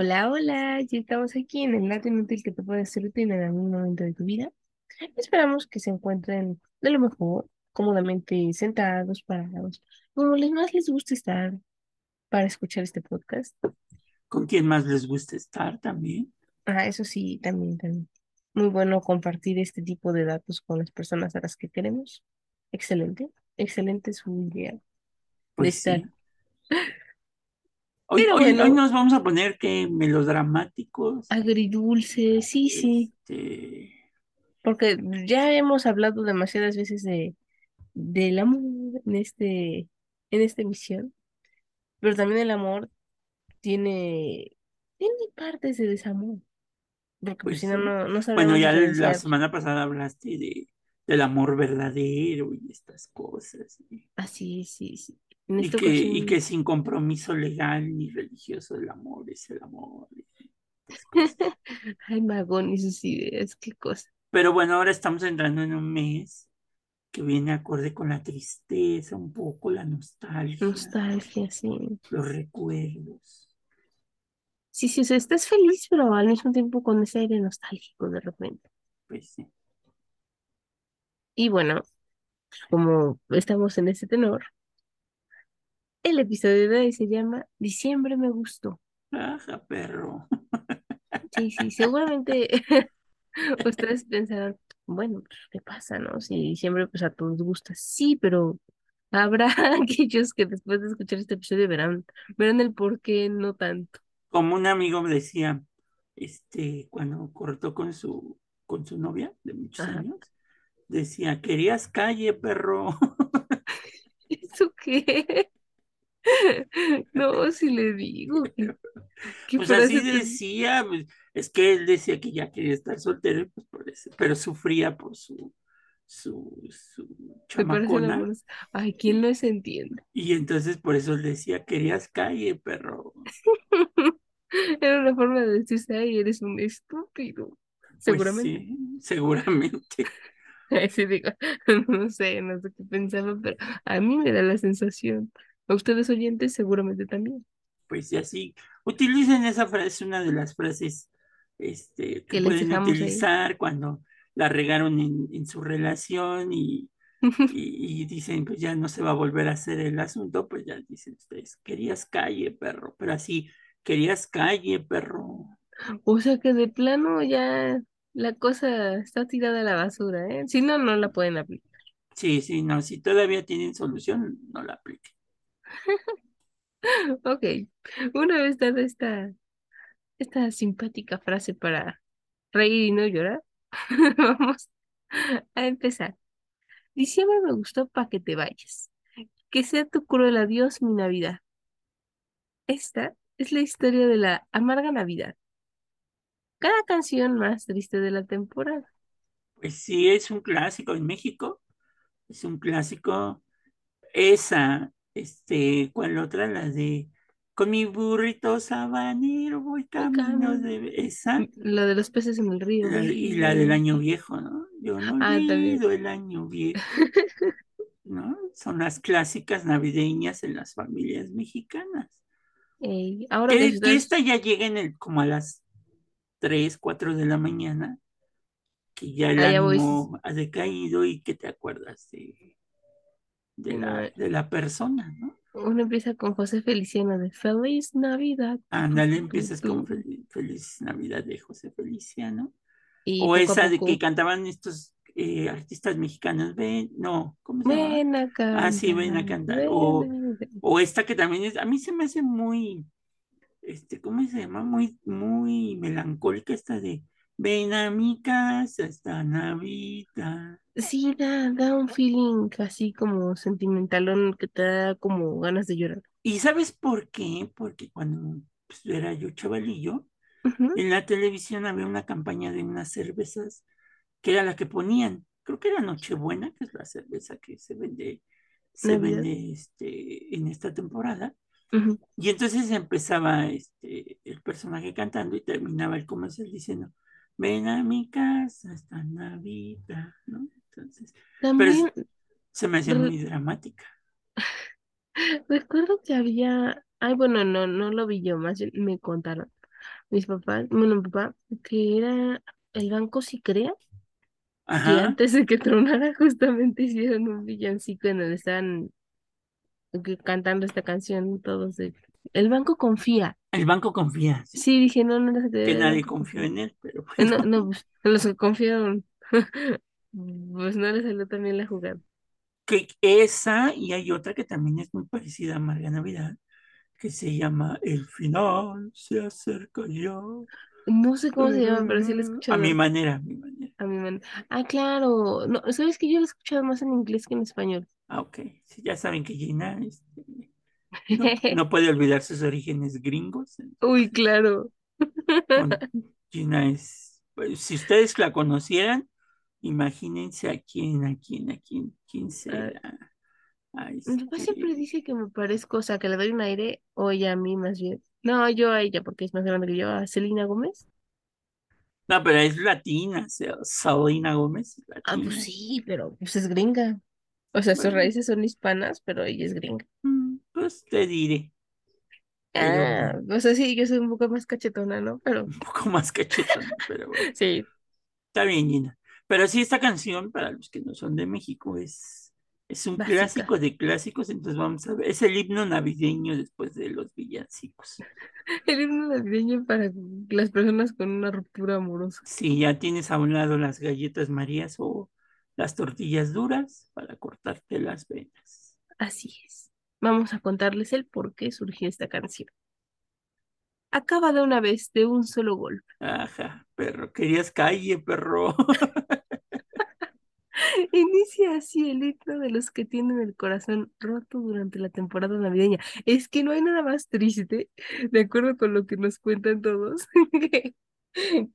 Hola, hola, ya estamos aquí en el dato inútil que te puede ser útil en algún momento de tu vida. Esperamos que se encuentren de lo mejor, cómodamente sentados, parados, como les más les gusta estar para escuchar este podcast. ¿Con quién más les gusta estar también? Ah, eso sí, también, también. Muy bueno compartir este tipo de datos con las personas a las que queremos. Excelente, excelente su idea de Pues estar. sí. Hoy, Pero hoy, nos vamos a poner que melodramáticos. agridulce, sí, sí, Este, porque ya hemos hablado demasiadas veces de del amor en este, en esta emisión, pero también el amor tiene, tiene partes de desamor, porque pues pues si no, sí. no, no Bueno, ya la semana pasada hablaste de, del amor verdadero y estas cosas. Así, sí, sí. En y que, y que sin compromiso legal ni religioso el amor es el amor. ay, Magón y sus ideas, qué cosa. Pero bueno, ahora estamos entrando en un mes que viene acorde con la tristeza, un poco la nostalgia, Nostalgia, sí. los recuerdos. Sí, sí, o sea, estás feliz, pero al mismo tiempo con ese aire nostálgico de repente. Pues sí. Y bueno, como estamos en ese tenor, el episodio de hoy se llama Diciembre me gustó. Ajá, perro. Sí, sí, seguramente ustedes pensarán, bueno, pues, ¿qué pasa, no? Si siempre pues a todos gusta, sí, pero habrá aquellos que después de escuchar este episodio verán, verán el por qué no tanto. Como un amigo me decía, este, cuando cortó con su, con su novia de muchos Ajá. años, decía, querías calle, perro. ¿Eso qué? No, si le digo, qué, qué Pues así decía, pues, es que él decía que ya quería estar soltero, pues por eso, pero sufría por su, su, su chamacona. Ay, ¿quién no se entiende? y entonces por eso él decía, querías calle, perro. Era una forma de decirse, ay, eres un estúpido. Pues Seguramente. sí, seguramente. Así digo, no sé, no sé qué pensaba, pero a mí me da la sensación. A ustedes oyentes seguramente también. Pues y así, utilicen esa frase, una de las frases este, que pueden ahí. utilizar cuando la regaron en, en su relación y, y, y dicen, pues ya no se va a volver a hacer el asunto, pues ya dicen ustedes, querías calle, perro, pero así, querías calle, perro. O sea que de plano ya la cosa está tirada a la basura, ¿eh? Si no, no la pueden aplicar. Sí, sí, no, si todavía tienen solución, no la apliquen. Ok, una vez dada esta, esta simpática frase para reír y no llorar, vamos a empezar. Diciembre me gustó para que te vayas. Que sea tu cruel adiós mi Navidad. Esta es la historia de la amarga Navidad. Cada canción más triste de la temporada. Pues sí, es un clásico en México, es un clásico Esa, este, ¿cuál otra? La de con mi burrito sabanero voy Voy camino de esa La de los peces en el río. la- y la del año viejo, ¿no? Yo no Ah, olvido el año viejo, ¿no? Son las clásicas navideñas en las familias mexicanas. Ey, ahora que esta ya llega en el, como a las 3, 4 de la mañana, que ya el voy. ánimo ha decaído y que te acuerdas de, de la, de la persona, ¿no? uno empieza con José Feliciano de Feliz Navidad. Ándale, empiezas con Fel- Feliz Navidad de José Feliciano. Y O esa de que cantaban estos eh, artistas mexicanos, ven, no, ¿cómo se llama? ven a Ah, sí, ven a cantar, cantar. O, ven o esta que también es, a mí se me hace muy, este, ¿cómo se llama? Muy, muy melancólica esta de, ven a mi casa esta Navidad. Sí, da, da un feeling así como sentimentalón que te da como ganas de llorar. ¿Y sabes por qué? Porque cuando pues, era yo chavalillo, en la televisión había una campaña de unas cervezas que era la que ponían, creo que era Nochebuena, que es la cerveza que se vende, se Navidad. vende este, en esta temporada. Y entonces empezaba este, el personaje cantando y terminaba el comercial diciendo, ven a mi casa esta Navidad, ¿no? Entonces, pero es- También se me hacía muy dramática. recuerdo que había, ay, bueno, no, no lo vi yo, más me contaron. mis papás, bueno, mi papá, que era el Banco Sicrea, Ajá, antes de que tronara justamente hicieron un villancico en donde estaban que- cantando esta canción todos de El Banco Confía. El banco confía, sí, Sí, dije, no, no, no que nadie confió en él, pero Eh, No, bueno. no, pues, los que confiaron, pues no les salió también la jugada. Que esa y hay otra que también es muy parecida a Amarga Navidad, que se llama El final se acerca ya. No sé cómo se llama, pero sí lo he A mi manera, a mi manera. a mi man. Ah, claro. No, sabes que yo lo he escuchado más en inglés que en español. Ah, ok. Sí, ya saben que Gina este, no, no puede olvidar sus orígenes gringos. Uy, claro. Gina es, pues, si ustedes la conocieran, imagínense a quién, a quién, a quién, quién Ah, será. A mi papá siempre dice que me parezco, o sea, que le doy un aire, o ella a mí más bien. No, yo a ella, porque es más grande que yo, a Selena Gómez. No, pero es latina, o sea, Gómez es Ah, pues latina. sí, pero pues es gringa. O sea, sus raíces son hispanas, pero ella es gringa. mm, pues te diré, pero Ah, o sea, sí, yo soy un poco más cachetona, ¿no? Pero un poco más cachetona, pero bueno, sí, está bien, Gina. Pero sí, esta canción, para los que no son de México, es, es un básica. clásico de clásicos, entonces vamos a ver, es el himno navideño después de los villancicos. El himno navideño para las personas con una ruptura amorosa. Si ya tienes a un lado las galletas Marías o las tortillas duras para cortarte las venas. Así es. Vamos a contarles el por qué surgió esta canción. Acaba de una vez, de un solo golpe. Ajá, perro, querías calle, perro. Inicia así el himno de los que tienen el corazón roto durante la temporada navideña. Es que no hay nada más triste, de acuerdo con lo que nos cuentan todos, que,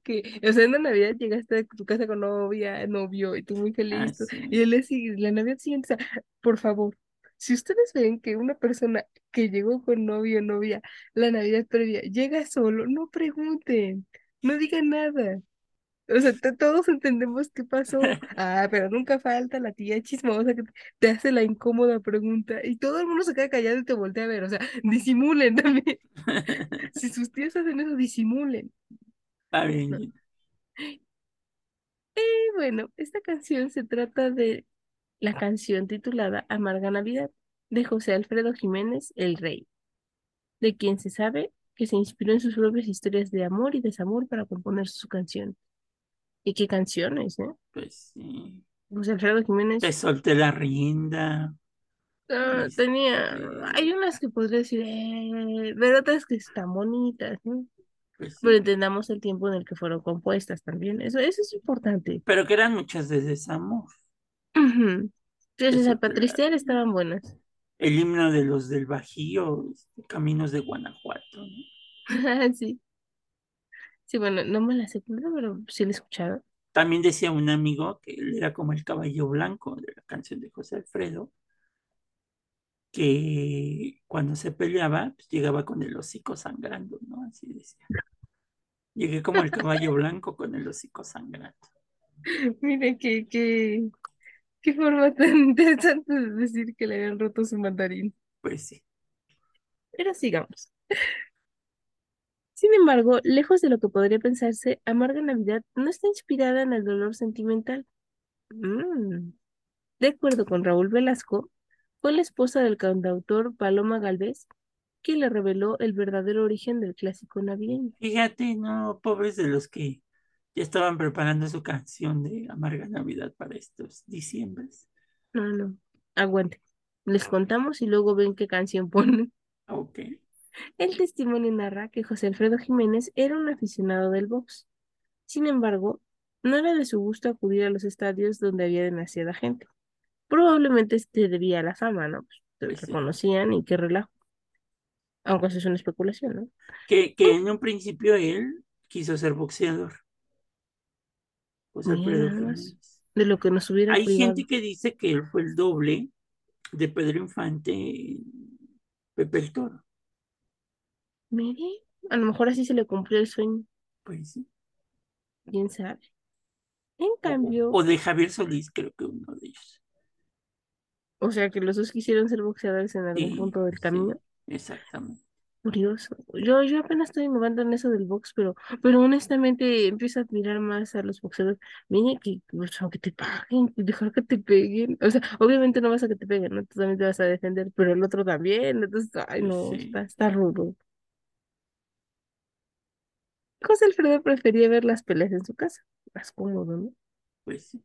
que, o sea, en la Navidad llegaste a tu casa con novia, novio, y tú muy feliz, y el día siguiente- la Navidad siguiente, o sea, por favor, si ustedes ven que una persona que llegó con novio o novia la Navidad previa llega solo, no pregunten, no digan nada. O sea, todos entendemos qué pasó. Ah, pero nunca falta la tía chismosa que te hace la incómoda pregunta y todo el mundo se queda callado y te voltea a ver. O sea, disimulen también. Si sus tíos hacen eso, disimulen. Está bien. Y bueno, esta canción se trata de la canción titulada Amarga Navidad de José Alfredo Jiménez, el Rey, de quien se sabe que se inspiró en sus propias historias de amor y desamor para componer su canción. ¿Y qué canciones, eh? Pues sí. José Alfredo Te Jiménez solté la rienda. Tenía, hay unas que podría decir, eh, pero otras que están bonitas, ¿no? pues Pero entendamos el tiempo en el que fueron compuestas también, eso, eso es importante. Pero que eran muchas de desamor. Te Entonces, tristear rienda. estaban buenas. El himno de los del Bajío, este, Caminos de Guanajuato, ¿no? Sí, sí, bueno, no me la sé, pero sí la he escuchado. También decía un amigo que él era como el caballo blanco de la canción de José Alfredo, que cuando se peleaba, pues llegaba con el hocico sangrando, ¿no? Así decía. Llegué como el caballo blanco con el hocico sangrando. Mire, qué, qué, qué forma tan interesante de decir que le habían roto su mandarín. Pues sí. Pero sigamos. Sin embargo, lejos de lo que podría pensarse, Amarga Navidad no está inspirada en el dolor sentimental. Mm. De acuerdo con Raúl Velasco, fue la esposa del cantautor Paloma Gálvez quien le reveló el verdadero origen del clásico navideño. Fíjate, no, pobres de los que ya estaban preparando su canción de Amarga Navidad para estos diciembres. No, no, aguante. Les contamos y luego ven qué canción ponen. Ok, El testimonio narra que José Alfredo Jiménez era un aficionado del box. Sin embargo, no era de su gusto acudir a los estadios donde había demasiada gente. Probablemente se debía a la fama, ¿no? Pues, pues sí. reconocían y qué relajo. Aunque eso es una especulación, ¿no? Que, que en un principio él quiso ser boxeador, Jiménez. de lo que nos hubiera Hay gente que dice que él fue el doble de Pedro Infante Pepe el Toro. Mire, a lo mejor así se le cumplió el sueño, Pues sí. quién sabe. En O, cambio, o de Javier Solís, creo que uno de ellos. o sea que los dos quisieron ser boxeadores en algún Sí, punto del camino. sí, exactamente. Curioso. Yo, yo apenas estoy innovando en eso del box, pero, pero honestamente empiezo a admirar más a los boxeadores. Mire que, pues, aunque te paguen, dejar que te peguen. O sea, obviamente no vas a que te peguen, ¿no? Tú también te vas a defender, pero el otro también. Entonces, ay, Pues no, sí, está, está rudo. José Alfredo prefería ver las peleas en su casa, más cómodo, ¿no? pues sí.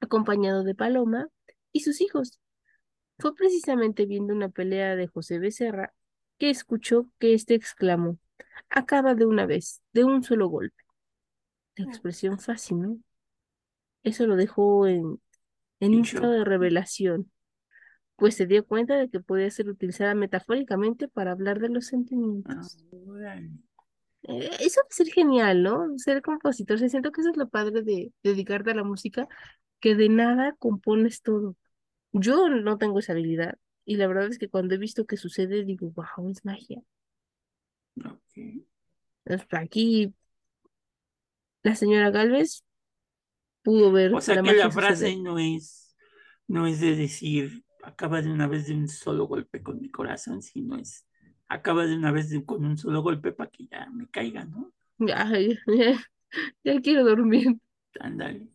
Acompañado de Paloma y sus hijos. Fue precisamente viendo una pelea de José Becerra que escuchó que éste exclamó, acaba de una vez, de un solo golpe. La expresión fascinó. Eso lo dejó en, en un estado de revelación, pues se dio cuenta de que podía ser utilizada metafóricamente para hablar de los Ah, sentimientos. Eh, eso va a ser genial, ¿no? Ser compositor. Se siento que eso es lo padre de dedicarte a la música, que de nada compones todo. Yo no tengo esa habilidad y la verdad es que cuando he visto que sucede digo, wow, es magia. Ok. Es- Aquí la señora Galvez pudo ver O sea la que la suceder. frase no es, no es de decir, acaba de una vez de un solo golpe con mi corazón, sino es, acaba de una vez de- con un solo golpe para que ya me caiga, ¿no? Ya, ya, ya, ya quiero dormir. Ándale.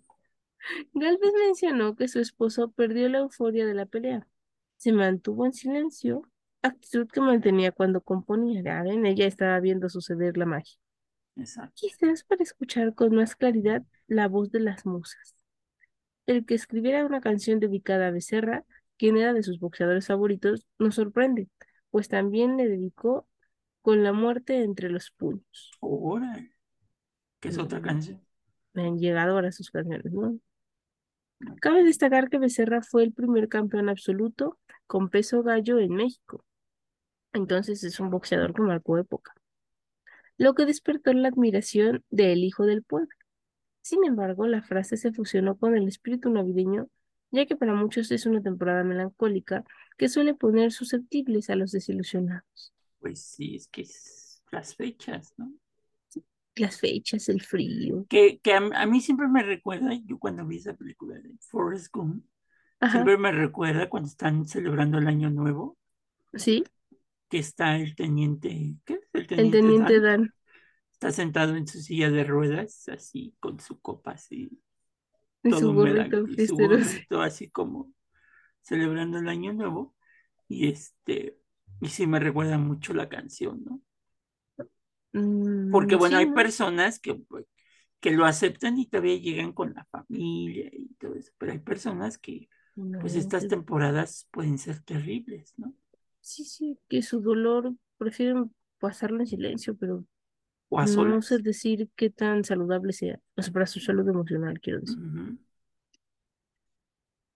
Galvez mencionó que su esposo perdió la euforia de la pelea. Se mantuvo en silencio, actitud que mantenía cuando componía. Ya ven, ella estaba viendo suceder la magia. Exacto. Quizás para escuchar con más claridad la voz de las musas. El que escribiera una canción dedicada a Becerra, quien era de sus boxeadores favoritos, nos sorprende, pues también le dedicó Con la muerte entre los puños. Órale. ¿Qué es otra canción? Me han llegado ahora sus canciones, ¿no? Cabe destacar que Becerra fue el primer campeón absoluto con peso gallo en México. Entonces es un boxeador que marcó época, lo que despertó la admiración del hijo del pueblo. Sin embargo, la frase se fusionó con el espíritu navideño, ya que para muchos es una temporada melancólica que suele poner susceptibles a los desilusionados. Pues sí, es que es las fechas, ¿no? Las fechas, el frío. Que, que a, a mí siempre me recuerda, yo cuando vi esa película de Forrest Gump, Ajá, siempre me recuerda cuando están celebrando el Año Nuevo, sí, que está el teniente, ¿qué es? El el teniente Dan, Dan está sentado en su silla de ruedas, así con su copa así, y todo su húmeda gorrito y su gorrito así como celebrando el Año Nuevo. Y este, y sí me recuerda mucho la canción, ¿no? Porque Mm, bueno, sí, hay personas que, pues, que lo aceptan y todavía llegan con la familia y todo eso, pero hay personas que, pues estas temporadas pueden ser terribles, ¿no? sí, sí, que su dolor prefieren pasarlo en silencio, pero O a no sé decir qué tan saludable sea, o sea, para su salud emocional, quiero decir.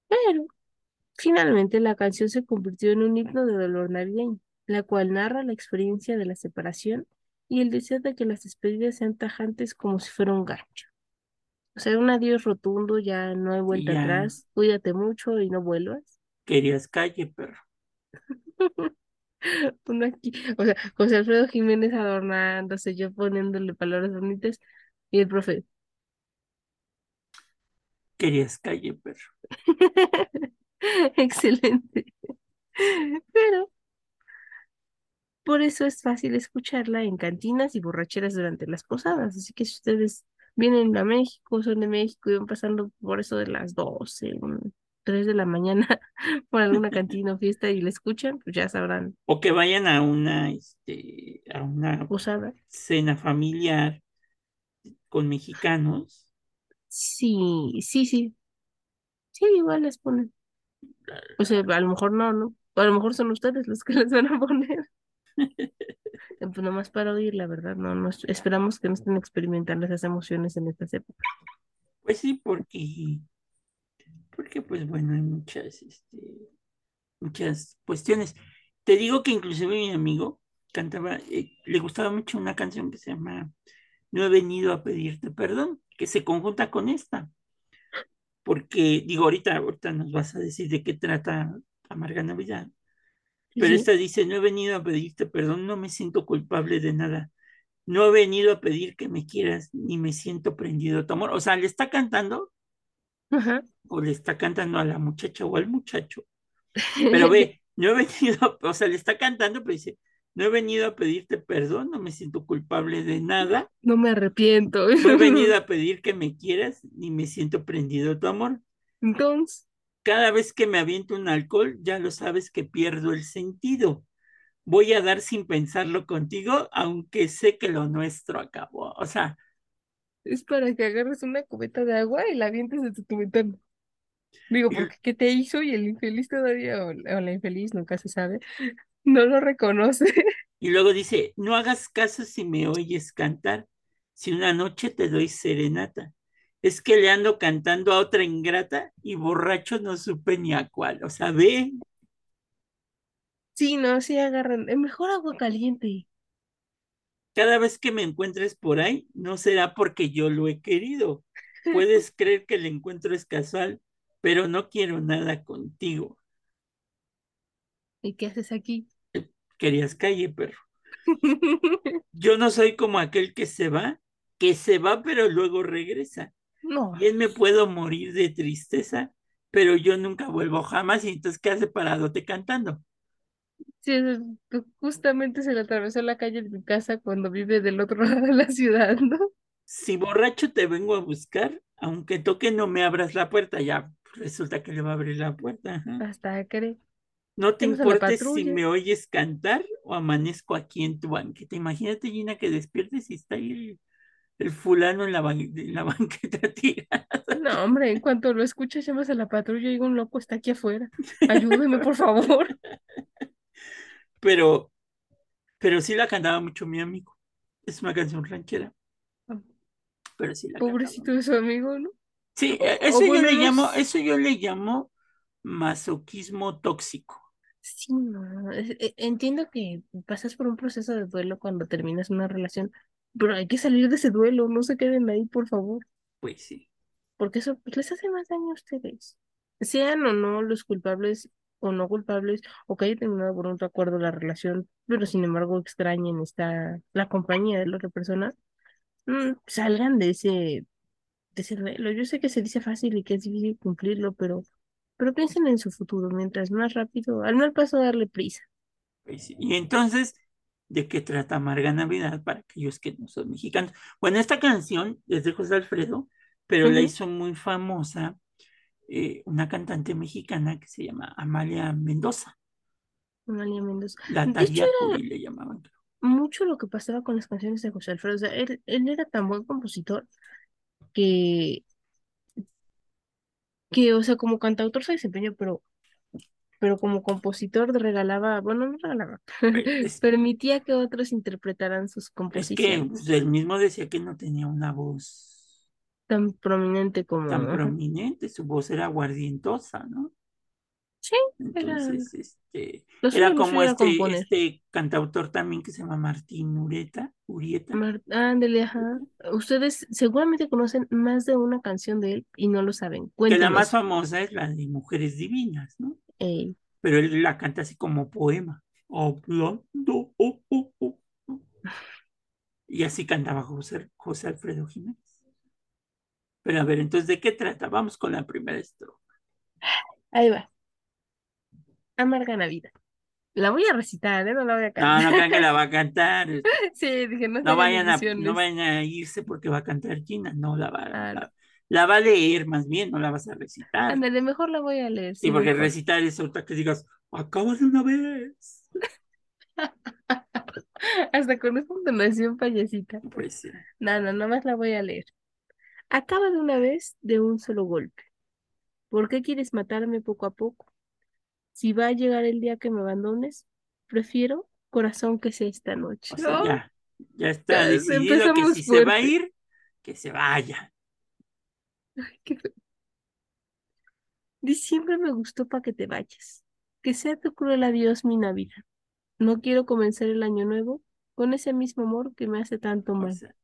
Pero finalmente la canción se convirtió en un himno de dolor navideño, la cual narra la experiencia de la separación y el deseo de que las despedidas sean tajantes como si fuera un gancho. O sea, un adiós rotundo, ya no hay vuelta ya atrás, cuídate mucho y no vuelvas. querías calle, perro. Uno aquí, o sea, José Alfredo Jiménez adornándose, yo poniéndole palabras bonitas y el profe. Querías calle, perro. Excelente. Pero por eso es fácil escucharla en cantinas y borracheras durante las posadas. Así que si ustedes vienen a México, son de México y van pasando por eso de las 12, un- 3 de la mañana por alguna cantina o fiesta y la escuchan, pues ya sabrán, O que vayan a una, este, a una posada. cena familiar con mexicanos. Sí, sí, sí, sí, igual les ponen. O sea, a lo mejor no, ¿no? O a lo mejor son ustedes los que les van a poner. Pues nomás para oír, la verdad, no, no, es- esperamos que no estén experimentando esas emociones en estas épocas. Pues sí, porque, porque pues bueno, hay muchas, este, muchas cuestiones. Te digo que inclusive mi amigo cantaba, eh, le gustaba mucho una canción que se llama No he venido a pedirte perdón, que se conjunta con esta, porque digo, ahorita, ahorita nos vas a decir de qué trata Amarga Navidad, pero esta dice, no he venido a pedirte perdón, no me siento culpable de nada, no he venido a pedir que me quieras, ni me siento prendido a tu amor. O sea, le está cantando Ajá. o le está cantando a la muchacha o al muchacho Pero ve, no he venido, o sea, le está cantando, pero dice, No he venido a pedirte perdón, no me siento culpable de nada. No me arrepiento. No he venido a pedir que me quieras, ni me siento prendido a tu amor. Entonces, Cada vez que me aviento un alcohol, ya lo sabes que pierdo el sentido. Voy a dar sin pensarlo contigo, aunque sé que lo nuestro acabó. O sea, es para que agarres una cubeta de agua y la avientes desde tu ventana. Digo, porque ¿qué te hizo? Y el infeliz todavía, o la infeliz, nunca se sabe, no lo reconoce. y luego dice, no hagas caso si me oyes cantar, si una noche te doy serenata. Es que le ando cantando a otra ingrata y borracho no supe ni a cuál. O sea, ve, Sí, no, sí agarran. Mejor agua caliente. cada vez que me encuentres por ahí, no será porque yo lo he querido. Puedes creer que el encuentro es casual, pero no quiero nada contigo. ¿Y qué haces aquí? Querías calle, perro. Yo no soy como aquel que se va, que se va pero luego regresa. No, Bien me puedo morir de tristeza, pero yo nunca vuelvo jamás. Y entonces, ¿qué hace paradote cantando? sí, es- pues, justamente se le atravesó la calle de mi casa cuando vive del otro lado de la ciudad, ¿no? Si borracho te vengo a buscar, aunque toque no me abras la puerta, ya resulta que le va a abrir la puerta. ajá. Hasta cree. No te importes si me oyes cantar o amanezco aquí en tu banqueta. Imagínate, Gina, que despiertes y está ahí el, fulano en la, en la banqueta tirada. No, hombre, en cuanto lo escuchas, llamas a la patrulla y un loco está aquí afuera. Ayúdeme, por favor. Pero, pero sí la cantaba mucho mi amigo. Es una canción ranchera, pero sí la cantaba. Pobrecito de su amigo, ¿no? Sí, O- e- o eso yo bueno, le llamo, eso yo le llamo masoquismo tóxico. Sí, no. e- Entiendo que pasas por un proceso de duelo cuando terminas una relación, pero hay que salir de ese duelo, no se queden ahí, por favor, Pues sí. porque eso pues, les hace más daño a ustedes. Sean o no los culpables o no culpables, o que hayan terminado por un acuerdo la relación, pero sin embargo extrañen esta, la compañía de la otra persona, mm, salgan de ese, de ese duelo. Yo sé que se dice fácil y que es difícil cumplirlo, pero, pero piensen en su futuro, mientras más rápido, al mal paso darle prisa. Pues sí. Y entonces, ¿de qué trata Amarga Navidad para aquellos que no son mexicanos? Bueno, esta canción es de José Alfredo, pero la Ujú. hizo muy famosa eh, una cantante mexicana que se llama Amalia Mendoza. Amalia Mendoza. La Tariacuri le llamaban. mucho lo que pasaba con las canciones de José Alfredo. O sea, él, él era tan buen compositor que, que, o sea, como cantautor se desempeñó, pero, pero como compositor regalaba, bueno, no regalaba, Es, permitía que otros interpretaran sus es que composiciones pues, él mismo decía que no tenía una voz tan prominente como, tan prominente, su voz era aguardientosa, ¿no? Sí, era, Entonces, este, era como este, este cantautor también que se llama Martín Ureta, Urieta, Mar- ándele, ajá. Ustedes seguramente conocen más de una canción de él y no lo saben. que la más famosa es la de Mujeres Divinas, ¿no? Ey, Pero él la canta así como poema. Hablando, oh, oh, oh. Y así cantaba José, José Alfredo Jiménez. Pero a ver, entonces, ¿de qué trata? Vamos con la primera estrofa. ahí va. Amarga Navidad. La voy a recitar, ¿eh? No la voy a No, cantar. no crean que la va a cantar. Sí, dije, no No vayan a, no vayan a irse porque va a cantar Gina. No, la va, Ah, no. la, la va a leer más bien, no la vas a recitar. Ándale, mejor la voy a leer, Sí, sí, porque mejor. recitar es otra que digas, acaba de una vez. Hasta con esta entonación payasita. Pues sí. No, no, nada más la voy a leer. Acaba de una vez de un solo golpe. ¿Por qué quieres matarme poco a poco? Si va a llegar el día que me abandones, prefiero corazón que sea esta noche. O sea, ¡Ay! ya, ya está Ya, decidido que si se va a ir, que se vaya. Qué feo. Diciembre me gustó para que te vayas. Que sea tu cruel adiós mi Navidad. No quiero comenzar el año nuevo con ese mismo amor que me hace tanto O mal. sea,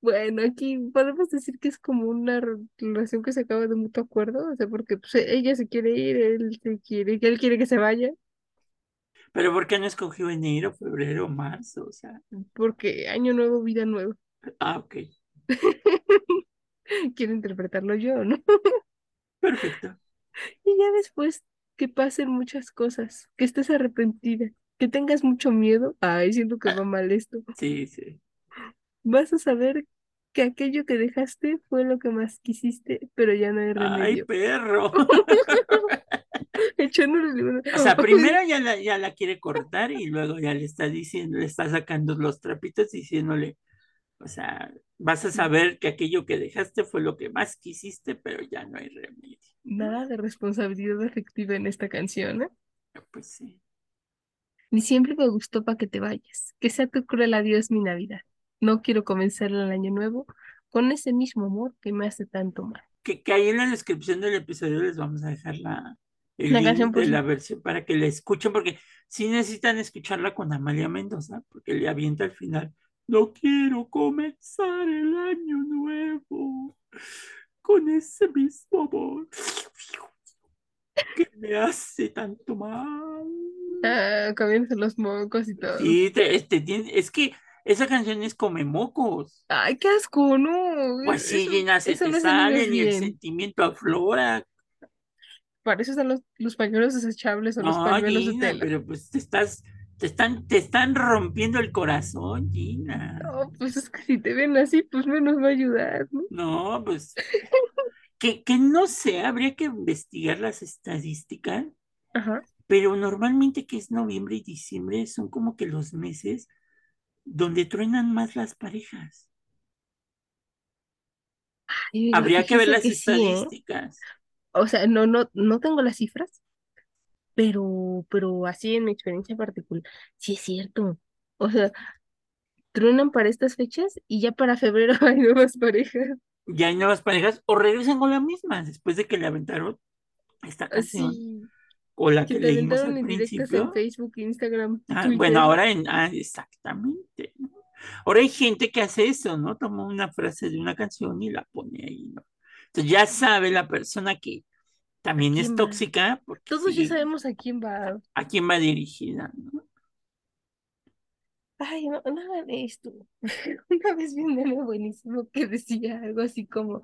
Bueno, aquí podemos decir que es como una re- relación que se acaba de mutuo acuerdo, o sea, porque pues, e- ella se quiere ir, él se quiere, él quiere que se vaya, pero ¿por qué no escogió enero, febrero, marzo? O sea, porque año nuevo, vida nueva. ah, ok, Quiero interpretarlo yo, ¿no? perfecto. Y ya después que pasen muchas cosas, que estés arrepentida, que tengas mucho miedo. Ay, siento que va mal esto. Sí, sí. Vas a saber que aquello que dejaste fue lo que más quisiste, pero ya no hay Ay, remedio. perro. Echándole limón. O sea, primero ya la, ya la quiere cortar y luego ya le está diciendo, le está sacando los trapitos diciéndole, o sea, vas a saber que aquello que dejaste fue lo que más quisiste, pero ya no hay remedio. Nada de responsabilidad afectiva en esta canción, ¿eh? Pues sí. Ni siempre me gustó para que te vayas. Que sea tu cruel adiós mi Navidad. No quiero comenzar el año nuevo con ese mismo amor que me hace tanto mal. Que, que ahí en la descripción del episodio les vamos a dejar la, el La link canción por de si- la versión para que la escuchen, porque sí necesitan escucharla con Amalia Mendoza, porque le avienta al final, no quiero comenzar el año nuevo con ese mismo amor que me hace tanto mal. Ah, comienzan los mocos y todo. Sí, te- este, tiene- es que esa canción es come mocos. Ay, qué asco, no. Pues sí, Eso- Gina, se te no salen y el sentimiento aflora. Para eso están los, los pañuelos desechables o los No, pañuelos de Gina, tela. pero pues te estás, te están, te están rompiendo el corazón, Gina. No, pues es que si te ven así, pues menos va a ayudar, ¿no? No, pues que, que no sé, habría que investigar las estadísticas, Ajá. pero normalmente que es noviembre y diciembre son como que los meses donde truenan más las parejas. Ay, Habría que ver las que sí, ¿eh? estadísticas. O sea, no, no, no tengo las cifras, pero, pero así en mi experiencia particular, sí es cierto. O sea, truenan para estas fechas y ya para febrero hay nuevas parejas. Ya hay nuevas parejas o regresan con la misma después de que le aventaron esta canción Así, o la que que leímos al en principio. Facebook, Instagram, Ah, bueno, ahora en, ah, exactamente. ¿no? Ahora hay gente que hace eso, ¿no? Toma una frase de una canción y la pone ahí, ¿no? Entonces ya sabe la persona que también es tóxica, porque Todos ya sabemos a quién va. a quién va dirigida, ¿no? Ay, no, no hagan esto. Una vez vi un meme buenísimo que decía algo así como,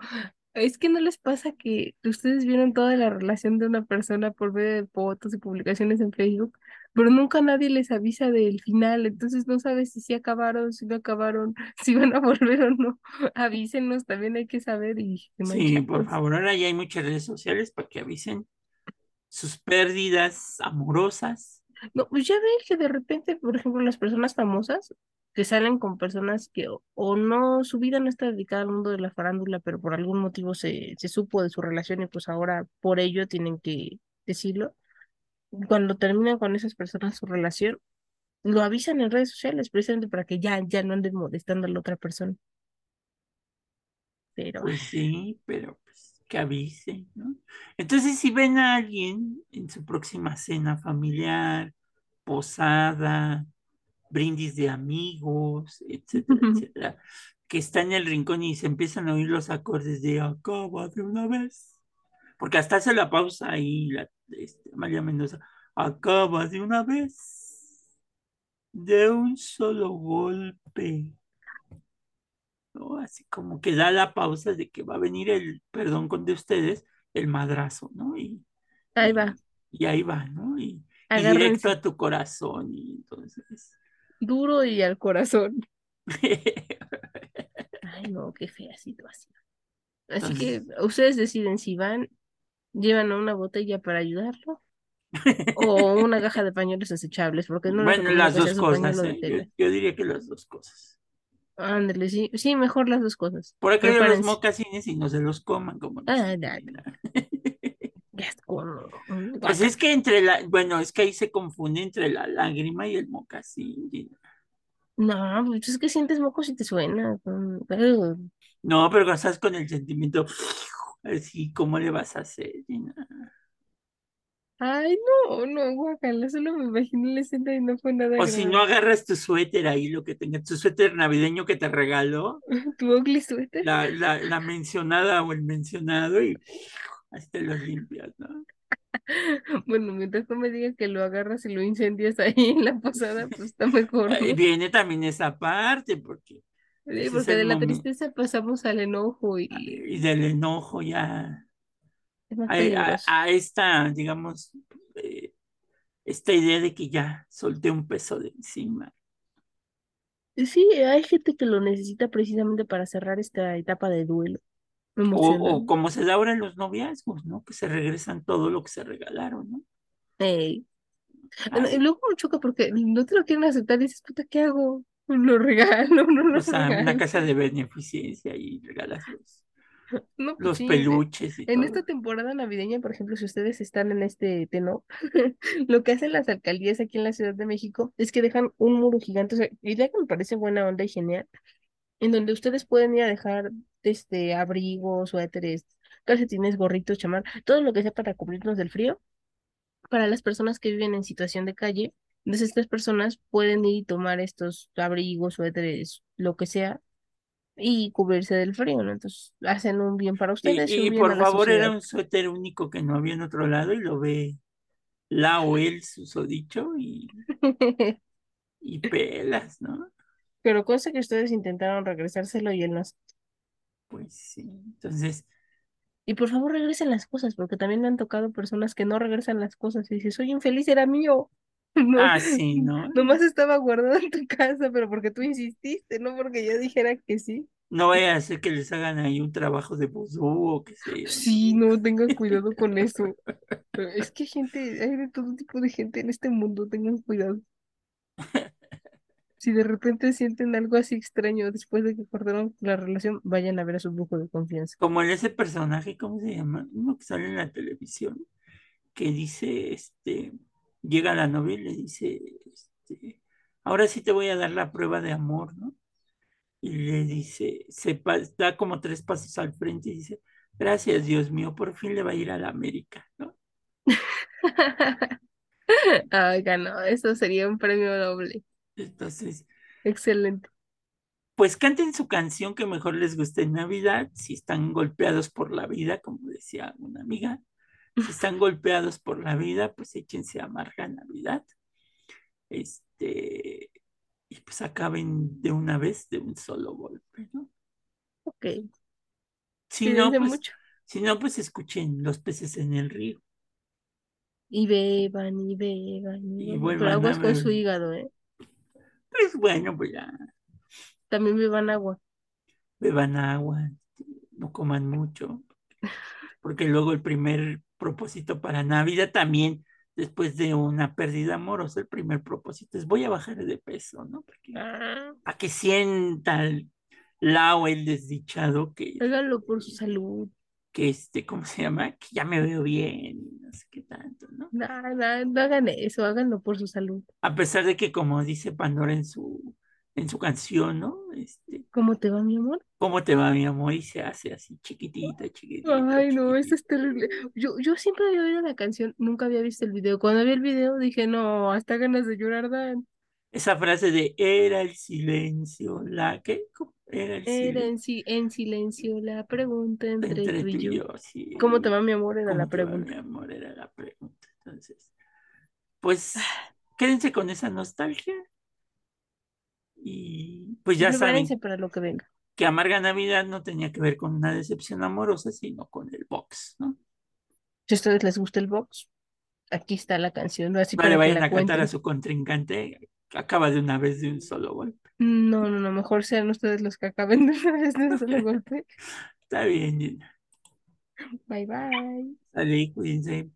es que no les pasa que ustedes vieron toda la relación de una persona por medio de fotos y publicaciones en Facebook, pero nunca nadie les avisa del final, entonces no sabes si sí acabaron, si no acabaron, si van a volver o no. Avísenos, también hay que saber y Sí, por favor, ahora ya hay muchas redes sociales para que avisen sus pérdidas amorosas. No, pues ya ves que de repente, por ejemplo, las personas famosas que salen con personas que o, o no, su vida no está dedicada al mundo de la farándula, pero por algún motivo se, se supo de su relación y pues ahora por ello tienen que decirlo. Cuando terminan con esas personas su relación, lo avisan en redes sociales precisamente para que ya, ya no anden molestando a la otra persona. Pero, Pues sí, pero pues que avisen, ¿no? Entonces, si ven a alguien en su próxima cena familiar, posada, brindis de amigos, etcétera, etcétera, que está en el rincón y se empiezan a oír los acordes de acaba de una vez, porque hasta hace la pausa ahí, la, este, María Mendoza, acaba de una vez, de un solo golpe. ¿no? Así como que da la pausa de que va a venir el, perdón con de ustedes, el madrazo, ¿no? Y, ahí y- va, Y ahí va, ¿no? Y, y directo a tu corazón y entonces... duro y al corazón. Ay, no, qué fea situación. Así que ustedes deciden si van, llevan una botella para ayudarlo o una caja de pañuelos desechables, porque no Bueno, las dos cosas, ¿eh? Yo, diría que las dos cosas. Ándale, sí, sí, mejor las dos cosas. Por acá hay los mocasines y no se los coman, como Ah, no, asco, no, mm, Pues es que entre la, bueno, es que ahí se confunde entre la lágrima y el mocasín. No, pues es que sientes moco si te suena. pero- No, pero estás con el sentimiento, así, ¿cómo le vas a hacer, Gina? Ay, no, no, guácala, solo me imaginé la escena y no fue nada O si no agradable. agarras tu suéter ahí, lo que tengas, tu suéter navideño que te regaló, ¿Tu ugly suéter? la, la, la mencionada o el mencionado, y así te los limpias, ¿no? Bueno, mientras no me digas que lo agarras y lo incendias ahí en la posada, pues está mejor, ¿no? Viene también esa parte, porque Sí, porque de la tristeza pasamos al enojo y y del enojo ya a, a- peligroso. a esta, digamos, eh, esta idea de que ya solté un peso de encima. Sí, hay gente que lo necesita precisamente para cerrar esta etapa de duelo O, como se da ahora en los noviazgos, ¿no? Que se regresan todo lo que se regalaron, ¿no? Ey. No, Y Ay, luego me choca porque no te lo quieren aceptar y dices, puta, ¿qué hago? Lo regalo, no lo o sea, una casa de beneficencia y regalas los, No, pues los sí. peluches y En esta temporada navideña, por ejemplo, si ustedes están en este tenor, lo que hacen las alcaldías aquí en la Ciudad de México es que dejan un muro gigante, o sea, idea que me parece buena onda y genial, en donde ustedes pueden ir a dejar este abrigos, suéteres, calcetines, gorritos, chamar, todo lo que sea para cubrirnos del frío, para las personas que viven en situación de calle. Entonces, estas personas pueden ir y tomar estos abrigos, suéteres, lo que sea, y cubrirse del frío, ¿no? Entonces, hacen un bien para ustedes y Y, y por favor, era sociedad. un suéter único que no había en otro lado y lo ve la o él susodicho y, y pelas, ¿no? Pero cosa que ustedes intentaron regresárselo y él no. Pues sí. Entonces, Y por favor regresen las cosas, porque también me han tocado personas que no regresan las cosas y dices, soy infeliz, era mío. No, ah, sí, ¿no? nomás estaba guardado en tu casa, pero porque tú insististe, no porque yo dijera que sí. No vaya a ser que les hagan ahí un trabajo de vudú o qué sé yo. Sí, no, tengan cuidado con eso. Pero Es que gente, hay de todo tipo de gente en este mundo, tengan cuidado. Si de repente sienten algo así extraño después de que cortaron la relación, vayan a ver a su brujo de confianza. Como en ese personaje, ¿cómo se llama? Uno que sale en la televisión, que dice, este, llega la novia y le dice, este, ahora sí te voy a dar la prueba de amor, ¿no? Y le dice, se da como tres pasos al frente y dice, gracias, Dios mío, por fin le va a ir a la América, ¿no? Ay, ganó, eso sería un premio doble. Entonces, Excelente. pues canten su canción que mejor les guste en Navidad, si están golpeados por la vida, como decía una amiga, si están golpeados por la vida, pues échense amarga Navidad, este, y pues acaben de una vez de un solo golpe, ¿no? Ok, Si no, pues, mucho. si no, pues escuchen los peces en el río Y beban, y beban, y beban. Pero aguas con su hígado, ¿eh? pues bueno, pues ya, También beban agua. beban agua, no coman mucho, porque luego el primer propósito para Navidad también, después de una pérdida amorosa, el primer propósito es voy a bajar de peso, ¿no? Porque Ah, para que sienta el lao, el desdichado, que, háganlo por su salud. que este, ¿cómo se llama? Que ya me veo bien, y no sé qué tanto, ¿no? No, no, no hagan eso, háganlo por su salud. A pesar de que, como dice Pandora en su, en su canción, ¿no? Este, ¿Cómo te va, mi amor? ¿cómo te va, mi amor? Y se hace así chiquitita, chiquitita, Ay, no, eso es terrible. Yo, yo siempre había oído la canción, nunca había visto el video. Cuando vi el video dije, no, hasta ganas de llorar dan. Esa frase de era el silencio, la que era el Era silencio en, si- en silencio la pregunta entre entre tú y yo. yo, sí. ¿Cómo te va, mi amor? Era la ¿Cómo te va, mi pregunta. amor? Era la pregunta. Entonces, pues quédense con esa nostalgia y pues ya saben para lo que venga. que Amarga Navidad no tenía que ver con una decepción amorosa, sino con el box, ¿no? Si a ustedes les gusta el box, aquí está la canción, así No le que vayan a cantar a su contrincante, acaba de una vez de un solo golpe. No, no, no, mejor sean ustedes los que acaben de una vez de un solo golpe. Está bien, Gina. Bye, bye. Sale, cuídense.